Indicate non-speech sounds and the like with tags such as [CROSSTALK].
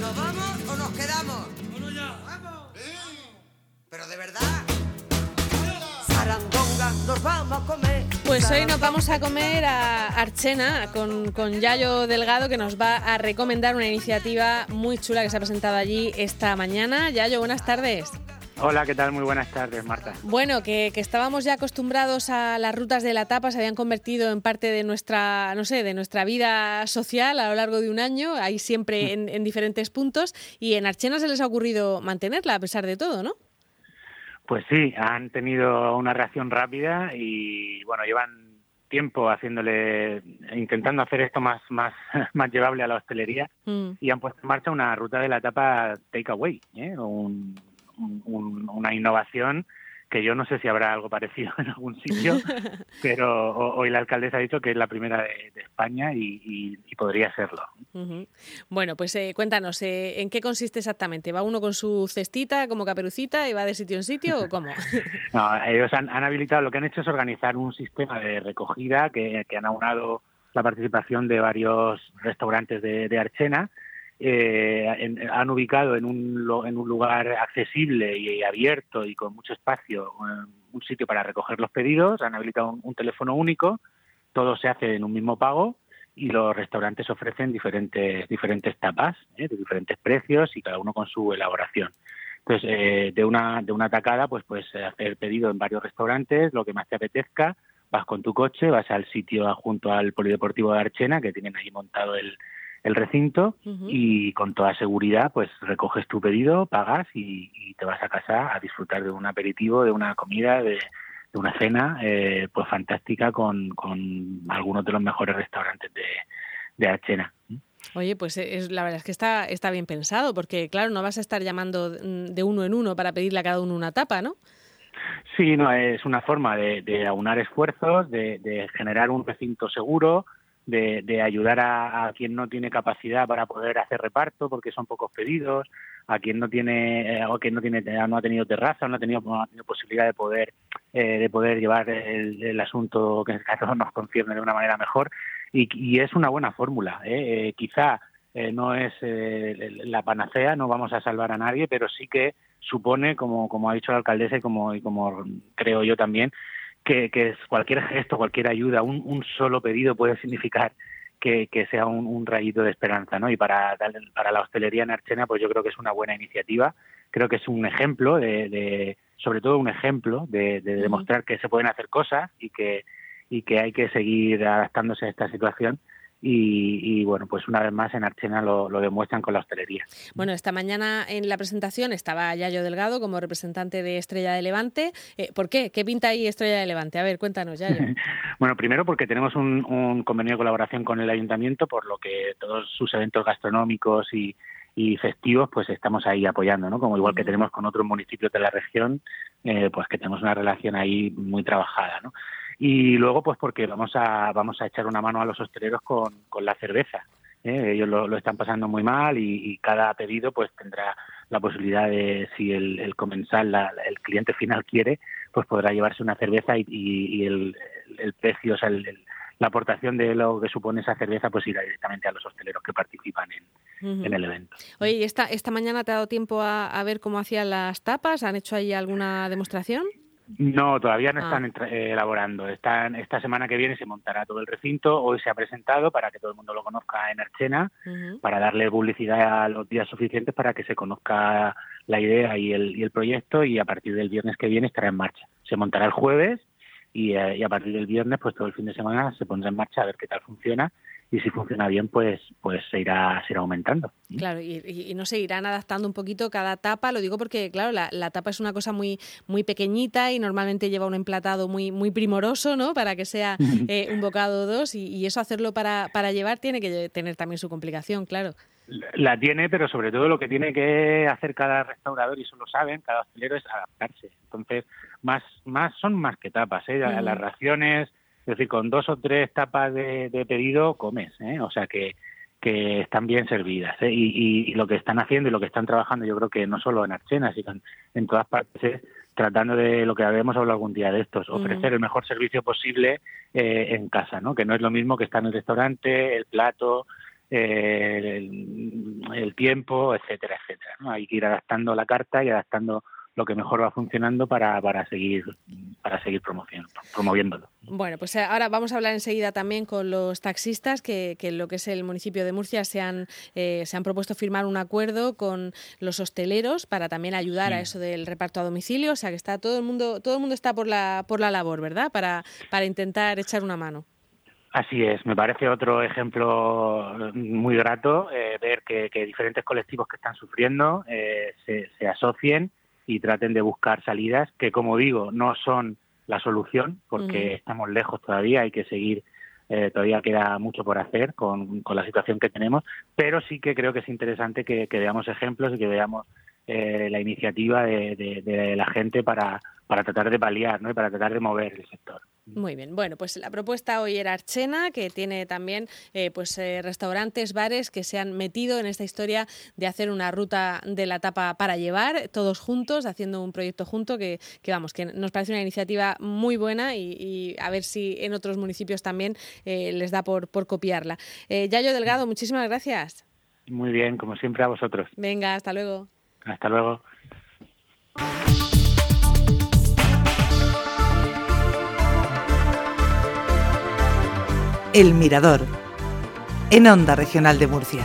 ¿Nos vamos o nos quedamos? ¡Vámonos ya! ¡Vamos! Pero de verdad. Sarandonga, nos vamos a comer. Pues hoy nos vamos a comer a Archena con, con Yayo Delgado que nos va a recomendar una iniciativa muy chula que se ha presentado allí esta mañana. Yayo, buenas tardes. Hola, ¿qué tal? Muy buenas tardes, Marta. Bueno, que, que, estábamos ya acostumbrados a las rutas de la tapa, se habían convertido en parte de nuestra, no sé, de nuestra vida social a lo largo de un año, ahí siempre en, en diferentes puntos, y en Archena se les ha ocurrido mantenerla a pesar de todo, ¿no? Pues sí, han tenido una reacción rápida y bueno, llevan tiempo haciéndole, intentando hacer esto más, más, [LAUGHS] más llevable a la hostelería mm. y han puesto en marcha una ruta de la etapa takeaway, ¿eh? un, un, una innovación que yo no sé si habrá algo parecido [LAUGHS] en algún sitio, [LAUGHS] pero hoy la alcaldesa ha dicho que es la primera de, de España y, y, y, podría serlo. Uh -huh. Bueno, pues eh, cuéntanos, eh, ¿en qué consiste exactamente? ¿Va uno con su cestita como caperucita y va de sitio en sitio o cómo? [LAUGHS] no, ellos han, han, habilitado, lo que han hecho es organizar un sistema de recogida que, que han aunado la participación de varios restaurantes de, de Archena, eh, han ubicado en un, en un lugar accesible y abierto y con mucho espacio un sitio para recoger los pedidos, han habilitado un, teléfono único, todo se hace en un mismo pago y los restaurantes ofrecen diferentes diferentes tapas ¿eh? de diferentes precios y cada uno con su elaboración. Entonces, eh, de una de una tacada, pues puedes hacer pedido en varios restaurantes, lo que más te apetezca, vas con tu coche, vas al sitio junto al Polideportivo de Archena, que tienen ahí montado el, el recinto uh -huh. y con toda seguridad pues recoges tu pedido, pagas y, y, te vas a casa a disfrutar de un aperitivo, de una comida, de, de una cena eh, pues fantástica con, con, algunos de los mejores restaurantes de, de Archena. Oye, pues es, la verdad es que está, está bien pensado, porque claro, no vas a estar llamando de uno en uno para pedirle a cada uno una tapa, ¿no? Sí, no, es una forma de, de aunar esfuerzos, de, de generar un recinto seguro, de, de ayudar a, a, quien no tiene capacidad para poder hacer reparto porque son pocos pedidos, a quien no tiene eh, o quien no tiene no ha tenido terraza, no ha tenido, no ha tenido posibilidad de poder eh, de poder llevar el, el, asunto que a todos [LAUGHS] nos concierne de una manera mejor y, es una buena fórmula. ¿eh? Eh, quizá eh, no es la panacea, no vamos a salvar a nadie, pero sí que supone, como como ha dicho la alcaldesa y como y como creo yo también, que, que cualquier gesto, cualquier ayuda, un, un solo pedido puede significar que, que sea un, un, rayito de esperanza, ¿no? Y para, para la hostelería en Archena, pues yo creo que es una buena iniciativa. Creo que es un ejemplo de, de sobre todo un ejemplo de, de demostrar que se pueden hacer cosas y que y que hay que seguir adaptándose a esta situación y, y, bueno, pues una vez más en Archena lo, lo, demuestran con la hostelería. Bueno, esta mañana en la presentación estaba Yayo Delgado como representante de Estrella de Levante. Eh, ¿Por qué? ¿Qué pinta ahí Estrella de Levante? A ver, cuéntanos, Yayo. [LAUGHS] bueno, primero porque tenemos un, un, convenio de colaboración con el ayuntamiento, por lo que todos sus eventos gastronómicos y, y festivos, pues estamos ahí apoyando, ¿no? Como igual que tenemos con otros municipios de la región, eh, pues que tenemos una relación ahí muy trabajada, ¿no? Y luego pues porque vamos a vamos a echar una mano a los hosteleros con, con la cerveza ¿eh? ellos lo, lo, están pasando muy mal y, y, cada pedido pues tendrá la posibilidad de si el, el comensal la, el cliente final quiere pues podrá llevarse una cerveza y, y, y el, el, precio o sea el, la aportación de lo que supone esa cerveza pues irá directamente a los hosteleros que participan en, uh -huh. en el evento. Oye, ¿y esta, esta mañana te ha dado tiempo a, a ver cómo hacían las tapas? ¿Han hecho ahí alguna demostración? No, todavía no están ah. eh, elaborando. Están, esta semana que viene se montará todo el recinto. Hoy se ha presentado para que todo el mundo lo conozca en Archena, uh -huh. para darle publicidad a los días suficientes para que se conozca la idea y el, y el proyecto y a partir del viernes que viene estará en marcha. Se montará el jueves y, eh, y a partir del viernes, pues todo el fin de semana se pondrá en marcha a ver qué tal funciona y si funciona bien, pues, pues se, irá, se irá aumentando. Claro, y, y, no se irán adaptando un poquito cada tapa, lo digo porque, claro, la, la, tapa es una cosa muy, muy pequeñita y normalmente lleva un emplatado muy, muy primoroso, ¿no? Para que sea [LAUGHS] eh, un bocado o dos, y, y, eso hacerlo para, para llevar tiene que tener también su complicación, claro. La tiene, pero sobre todo lo que tiene que hacer cada restaurador, y eso lo saben, cada hostelero, es adaptarse. Entonces, más, más son más que tapas, ¿eh? Mm. Las raciones es decir, con dos o tres tapas de, de pedido comes, ¿eh? o sea que, que están bien servidas. ¿eh? Y, y, y, lo que están haciendo y lo que están trabajando, yo creo que no solo en Archena, sino en, en todas partes, es tratando de lo que habíamos hablado algún día de estos, ofrecer uh -huh. el mejor servicio posible eh, en casa, ¿no? que no es lo mismo que estar en el restaurante, el plato, eh, el tiempo, etcétera, etcétera. ¿no? Hay que ir adaptando la carta y adaptando lo que mejor va funcionando para, para seguir para seguir promoviéndolo. Bueno, pues eh, ahora vamos a hablar enseguida también con los taxistas que, que en lo que es el municipio de Murcia se han, eh, se han propuesto firmar un acuerdo con los hosteleros para también ayudar a eso del reparto a domicilio. O sea que está todo el mundo, todo el mundo está por la, por la labor, ¿verdad? Para, para intentar echar una mano. Así es, me parece otro ejemplo muy grato eh, ver que, que, diferentes colectivos que están sufriendo eh, se, se asocien y traten de buscar salidas que, como digo, no son la solución porque estamos lejos todavía, hay que seguir, eh, todavía queda mucho por hacer con, con, la situación que tenemos, pero sí que creo que es interesante que, que veamos ejemplos y que veamos eh, la iniciativa de, de, de la gente para, para tratar de paliar ¿no? y para tratar de mover el sector. Muy bien, bueno, pues la propuesta hoy era Archena, que tiene también eh, pues eh, restaurantes, bares que se han metido en esta historia de hacer una ruta de la tapa para llevar, todos juntos, haciendo un proyecto junto que, que vamos, que nos parece una iniciativa muy buena y, y a ver si en otros municipios también eh, les da por, por copiarla. Eh, Yayo Delgado, muchísimas gracias. Muy bien, como siempre a vosotros. Venga, hasta luego. Hasta luego. El Mirador, en Onda Regional de Murcia.